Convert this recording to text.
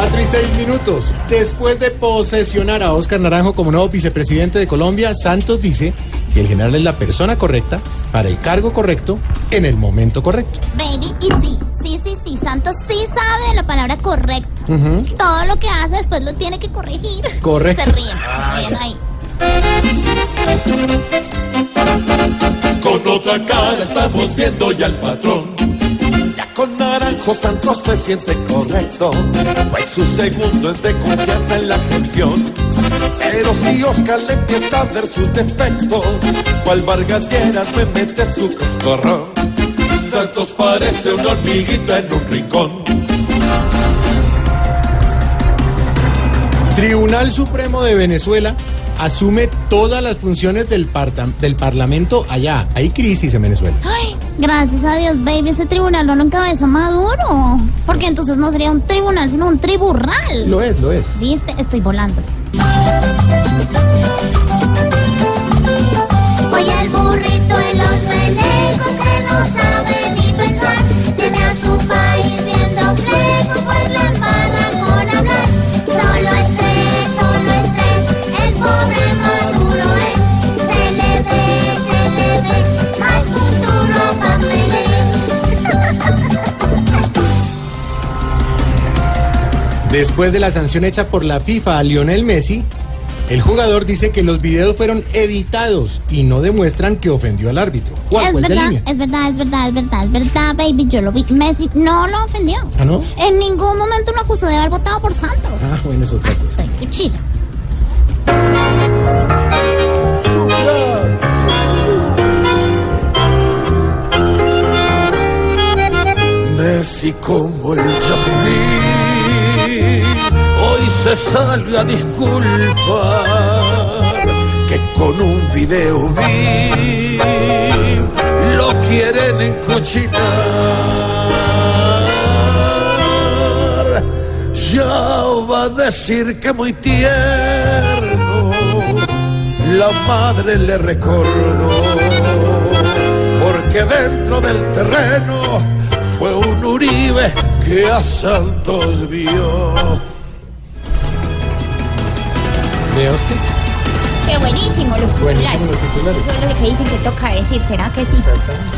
Cuatro y seis minutos. Después de posesionar a Oscar Naranjo como nuevo vicepresidente de Colombia, Santos dice que el general es la persona correcta para el cargo correcto en el momento correcto. Baby, y sí, sí, sí, sí, Santos sí sabe de la palabra correcto. Todo lo que hace después lo tiene que corregir. Correcto. Se ríen, se ríen ahí. Con otra cara estamos viendo ya al patrón. Con Naranjo Santos se siente correcto, pues su segundo es de confianza en la gestión. Pero si Oscar le empieza a ver sus defectos, cual Vargas Lleras me mete su coscorrón. Santos parece una hormiguita en un rincón. Tribunal Supremo de Venezuela asume todas las funciones del, parta- del Parlamento allá. Hay crisis en Venezuela. Ay, gracias a Dios, baby, ese tribunal no lo encabeza Maduro. Porque entonces no sería un tribunal, sino un triburral. Lo es, lo es. ¿Viste? Estoy volando. Hoy el burrito en los Después de la sanción hecha por la FIFA a Lionel Messi, el jugador dice que los videos fueron editados y no demuestran que ofendió al árbitro. ¿Cuál, Es verdad, línea? es verdad, es verdad, es verdad, es verdad, baby, yo lo vi. Messi no lo ofendió. ¿Ah, no? En ningún momento lo acusó de haber votado por Santos. Ah, bueno, es otra cosa. Ay, qué chido. Messi como el Chapulín se a disculpar que con un video vi lo quieren encochinar. Ya va a decir que muy tierno la madre le recordó porque dentro del terreno fue un Uribe que a Santos vio. ¿Veo usted? Qué buenísimo los Buenísimo titulares. los titulares. Eso es lo que dicen que toca decir, ¿será que sí? Exactamente.